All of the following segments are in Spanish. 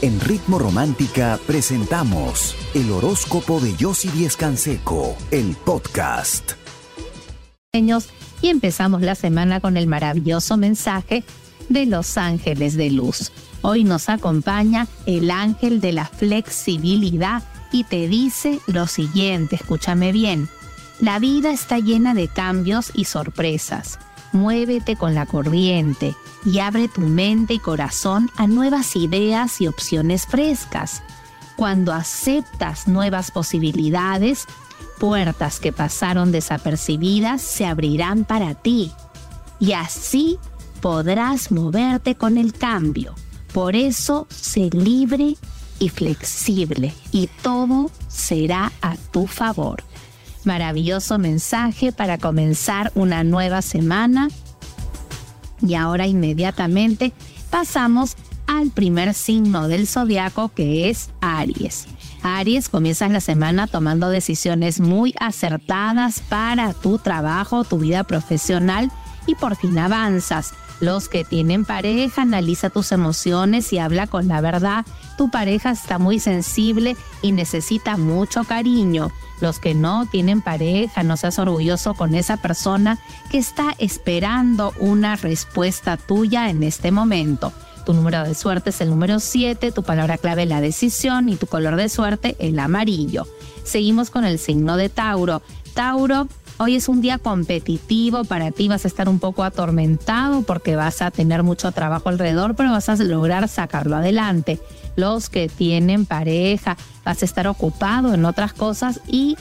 En Ritmo Romántica presentamos el horóscopo de Yossi Díez Canseco, el podcast. Y empezamos la semana con el maravilloso mensaje de los ángeles de luz. Hoy nos acompaña el ángel de la flexibilidad y te dice lo siguiente, escúchame bien. La vida está llena de cambios y sorpresas. Muévete con la corriente y abre tu mente y corazón a nuevas ideas y opciones frescas. Cuando aceptas nuevas posibilidades, puertas que pasaron desapercibidas se abrirán para ti. Y así podrás moverte con el cambio. Por eso, sé libre y flexible y todo será a tu favor. Maravilloso mensaje para comenzar una nueva semana. Y ahora inmediatamente pasamos al primer signo del zodiaco que es Aries. Aries, comienzas la semana tomando decisiones muy acertadas para tu trabajo, tu vida profesional y por fin avanzas. Los que tienen pareja, analiza tus emociones y habla con la verdad. Tu pareja está muy sensible y necesita mucho cariño. Los que no tienen pareja, no seas orgulloso con esa persona que está esperando una respuesta tuya en este momento. Tu número de suerte es el número 7, tu palabra clave la decisión y tu color de suerte el amarillo. Seguimos con el signo de Tauro. Tauro, Hoy es un día competitivo para ti, vas a estar un poco atormentado porque vas a tener mucho trabajo alrededor, pero vas a lograr sacarlo adelante. Los que tienen pareja, vas a estar ocupado en otras cosas y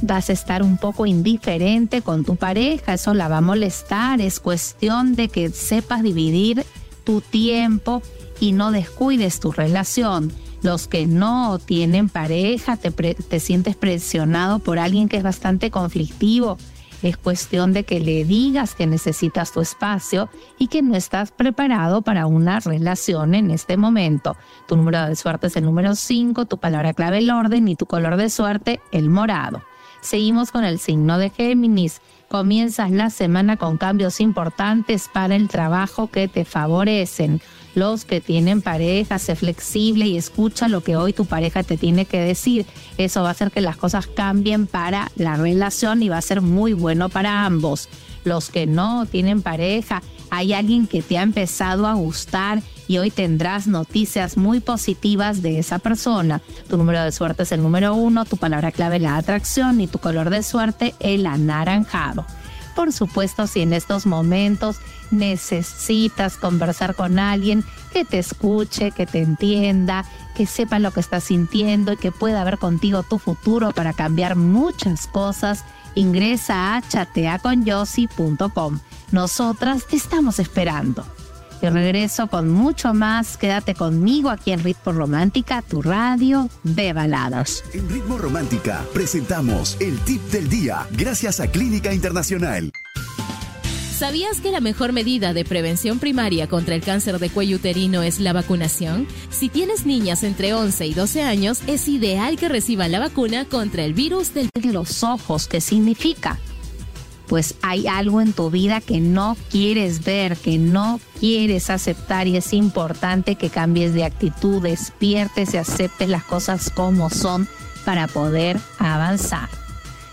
vas a estar un poco indiferente con tu pareja, eso la va a molestar, es cuestión de que sepas dividir tu tiempo y no descuides tu relación los que no tienen pareja, te, te sientes presionado por alguien que es bastante conflictivo. Es cuestión de que le digas que necesitas tu espacio y que no estás preparado para una relación en este momento. Tu número de suerte es el número 5, tu palabra clave el orden y tu color de suerte el morado. Seguimos con el signo de Géminis. Comienzas la semana con cambios importantes para el trabajo que te favorecen los que tienen pareja, sé flexible y escucha lo que hoy tu pareja te tiene que decir. Eso va a hacer que las cosas cambien para la relación y va a ser muy bueno para ambos. Los que no tienen pareja, hay alguien que te ha empezado a gustar y hoy tendrás noticias muy positivas de esa persona. Tu número de suerte es el número uno, tu palabra clave la atracción y tu color de suerte el anaranjado. Por supuesto, si en estos momentos necesitas conversar con alguien que te escuche, que te entienda, que sepa lo que estás sintiendo y que pueda ver contigo tu futuro para cambiar muchas cosas, ingresa a chateaconyossi.com. Nosotras te estamos esperando. Y regreso con mucho más. Quédate conmigo aquí en Ritmo Romántica, tu radio de baladas. En Ritmo Romántica presentamos el tip del día gracias a Clínica Internacional. ¿Sabías que la mejor medida de prevención primaria contra el cáncer de cuello uterino es la vacunación? Si tienes niñas entre 11 y 12 años, es ideal que reciban la vacuna contra el virus del... Los ojos, ¿qué significa? Pues hay algo en tu vida que no quieres ver, que no quieres aceptar y es importante que cambies de actitud, despiertes y aceptes las cosas como son para poder avanzar.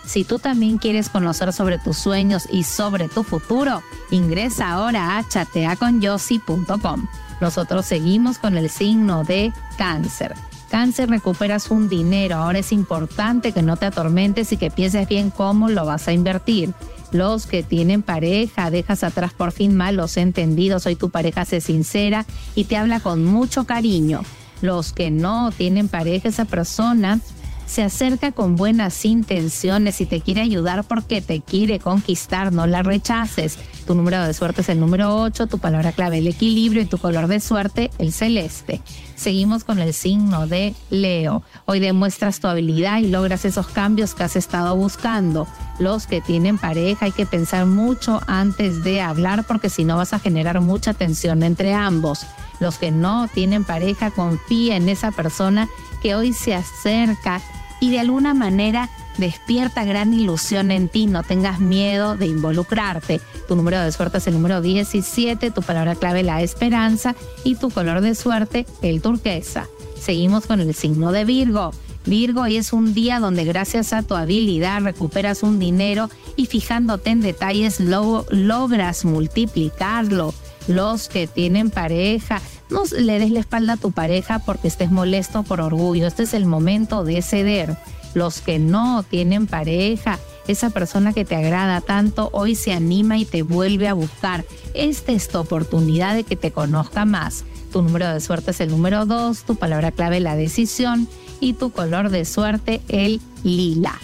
Si tú también quieres conocer sobre tus sueños y sobre tu futuro, ingresa ahora a chateaconyossi.com. Nosotros seguimos con el signo de cáncer. Cáncer, recuperas un dinero. Ahora es importante que no te atormentes y que pienses bien cómo lo vas a invertir los que tienen pareja, dejas atrás por fin malos entendidos, hoy tu pareja se sincera y te habla con mucho cariño. Los que no tienen pareja, esa persona se acerca con buenas intenciones y te quiere ayudar porque te quiere conquistar, no la rechaces. Tu número de suerte es el número 8, tu palabra clave el equilibrio y tu color de suerte el celeste. Seguimos con el signo de Leo. Hoy demuestras tu habilidad y logras esos cambios que has estado buscando. Los que tienen pareja hay que pensar mucho antes de hablar porque si no vas a generar mucha tensión entre ambos. Los que no tienen pareja confía en esa persona que hoy se acerca y de alguna manera despierta gran ilusión en ti, no tengas miedo de involucrarte. Tu número de suerte es el número 17, tu palabra clave la esperanza y tu color de suerte el turquesa. Seguimos con el signo de Virgo. Virgo, hoy es un día donde gracias a tu habilidad recuperas un dinero y fijándote en detalles logras multiplicarlo. Los que tienen pareja, no le des la espalda a tu pareja porque estés molesto por orgullo. Este es el momento de ceder. Los que no tienen pareja, esa persona que te agrada tanto, hoy se anima y te vuelve a buscar. Esta es tu oportunidad de que te conozca más. Tu número de suerte es el número 2, tu palabra clave la decisión y tu color de suerte el lila.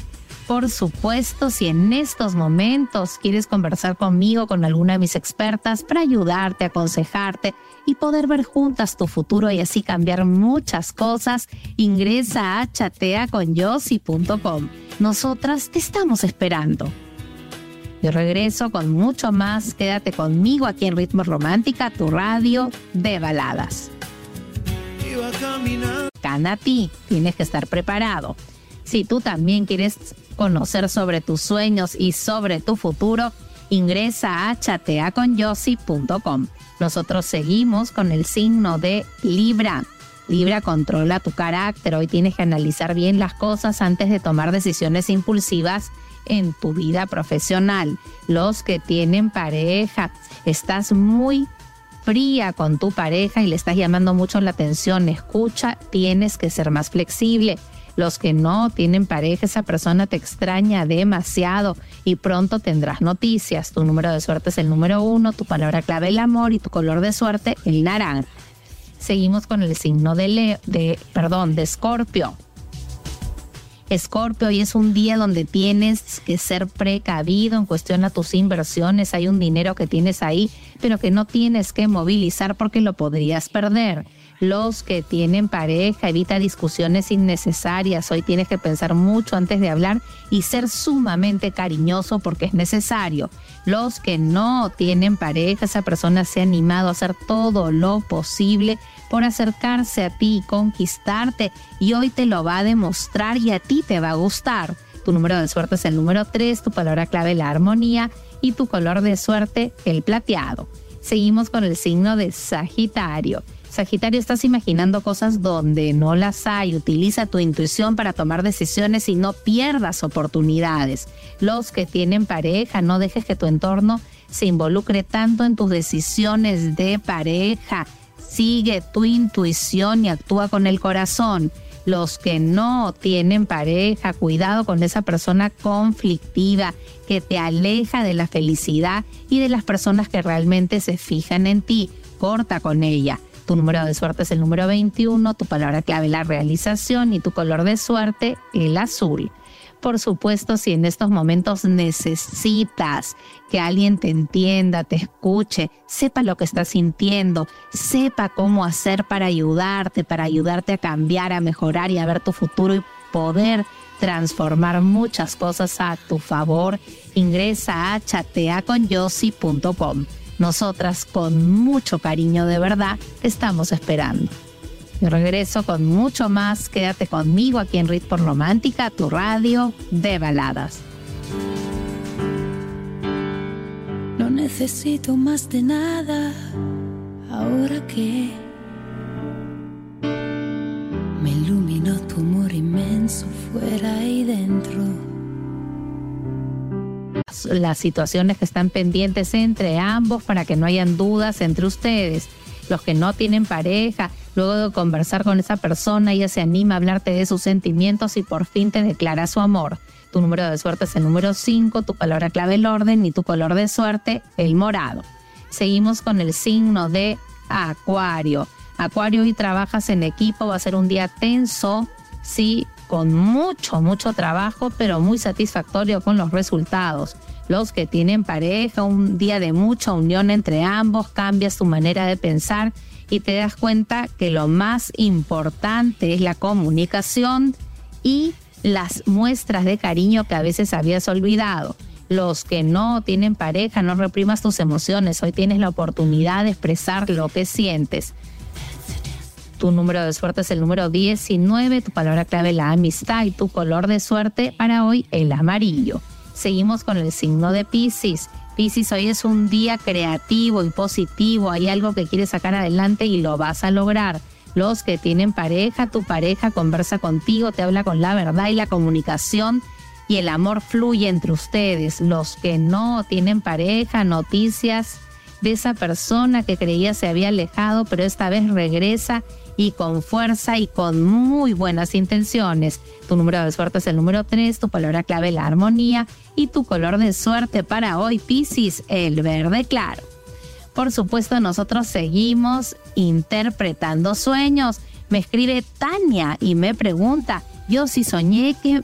Por supuesto, si en estos momentos quieres conversar conmigo, con alguna de mis expertas, para ayudarte, aconsejarte y poder ver juntas tu futuro y así cambiar muchas cosas, ingresa a chateaconyossi.com. Nosotras te estamos esperando. Yo regreso con mucho más. Quédate conmigo aquí en Ritmo Romántica, tu radio de baladas. A ti, tienes que estar preparado. Si tú también quieres conocer sobre tus sueños y sobre tu futuro, ingresa a chateaconyossi.com. Nosotros seguimos con el signo de Libra. Libra controla tu carácter. Hoy tienes que analizar bien las cosas antes de tomar decisiones impulsivas en tu vida profesional. Los que tienen pareja, estás muy con tu pareja y le estás llamando mucho la atención. Escucha, tienes que ser más flexible. Los que no tienen pareja, esa persona te extraña demasiado y pronto tendrás noticias. Tu número de suerte es el número uno, tu palabra clave el amor y tu color de suerte el naranja. Seguimos con el signo de, de perdón, de Escorpio. Escorpio, hoy es un día donde tienes que ser precavido en cuestión a tus inversiones. Hay un dinero que tienes ahí, pero que no tienes que movilizar porque lo podrías perder los que tienen pareja, evita discusiones innecesarias. Hoy tienes que pensar mucho antes de hablar y ser sumamente cariñoso porque es necesario. Los que no tienen pareja, esa persona se ha animado a hacer todo lo posible por acercarse a ti conquistarte y hoy te lo va a demostrar y a ti te va a gustar. Tu número de suerte es el número 3, tu palabra clave la armonía y tu color de suerte el plateado. Seguimos con el signo de Sagitario. Sagitario, estás imaginando cosas donde no las hay. Utiliza tu intuición para tomar decisiones y no pierdas oportunidades. Los que tienen pareja, no dejes que tu entorno se involucre tanto en tus decisiones de pareja. Sigue tu intuición y actúa con el corazón. Los que no tienen pareja, cuidado con esa persona conflictiva que te aleja de la felicidad y de las personas que realmente se fijan en ti. Corta con ella. Tu número de suerte es el número 21, tu palabra clave la realización y tu color de suerte el azul. Por supuesto, si en estos momentos necesitas que alguien te entienda, te escuche, sepa lo que estás sintiendo, sepa cómo hacer para ayudarte, para ayudarte a cambiar, a mejorar y a ver tu futuro y poder transformar muchas cosas a tu favor, ingresa a chateaconyossi.com. Nosotras con mucho cariño de verdad estamos esperando. Yo regreso con mucho más. Quédate conmigo aquí en Ritmo Romántica, tu radio de baladas. No necesito más de nada ahora que me iluminó tu amor inmenso fuera y dentro las situaciones que están pendientes entre ambos para que no hayan dudas entre ustedes. Los que no tienen pareja, luego de conversar con esa persona, ella se anima a hablarte de sus sentimientos y por fin te declara su amor. Tu número de suerte es el número 5, tu palabra clave el orden y tu color de suerte el morado. Seguimos con el signo de Acuario. Acuario, y trabajas en equipo, va a ser un día tenso, sí, con mucho, mucho trabajo, pero muy satisfactorio con los resultados. Los que tienen pareja, un día de mucha unión entre ambos, cambias tu manera de pensar y te das cuenta que lo más importante es la comunicación y las muestras de cariño que a veces habías olvidado. Los que no tienen pareja, no reprimas tus emociones. Hoy tienes la oportunidad de expresar lo que sientes. Tu número de suerte es el número 19, tu palabra clave la amistad y tu color de suerte para hoy el amarillo. Seguimos con el signo de Pisces. Pisces, hoy es un día creativo y positivo, hay algo que quieres sacar adelante y lo vas a lograr. Los que tienen pareja, tu pareja conversa contigo, te habla con la verdad y la comunicación y el amor fluye entre ustedes. Los que no tienen pareja, noticias de esa persona que creía se había alejado, pero esta vez regresa y con fuerza y con muy buenas intenciones. Tu número de suerte es el número 3, tu palabra clave la armonía y tu color de suerte para hoy, Piscis, el verde claro. Por supuesto, nosotros seguimos interpretando sueños. Me escribe Tania y me pregunta, yo sí soñé que,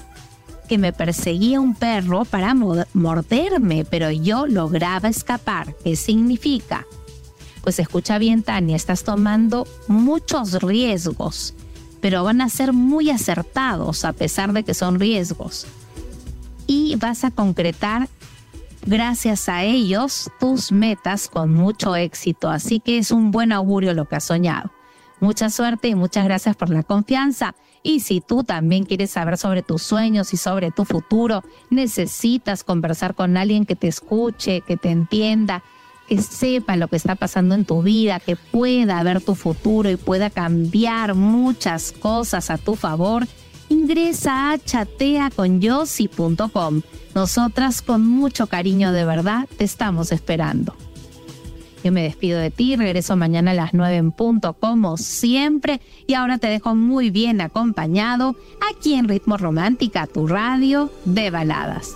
que me perseguía un perro para morderme, pero yo lograba escapar. ¿Qué significa? Pues escucha bien, Tania, estás tomando muchos riesgos, pero van a ser muy acertados a pesar de que son riesgos. Y vas a concretar gracias a ellos tus metas con mucho éxito. Así que es un buen augurio lo que has soñado. Mucha suerte y muchas gracias por la confianza. Y si tú también quieres saber sobre tus sueños y sobre tu futuro, necesitas conversar con alguien que te escuche, que te entienda que sepa lo que está pasando en tu vida, que pueda ver tu futuro y pueda cambiar muchas cosas a tu favor, ingresa a chateaconyossi.com. Nosotras con mucho cariño de verdad te estamos esperando. Yo me despido de ti, regreso mañana a las 9 en punto como siempre y ahora te dejo muy bien acompañado aquí en Ritmo Romántica, tu radio de baladas.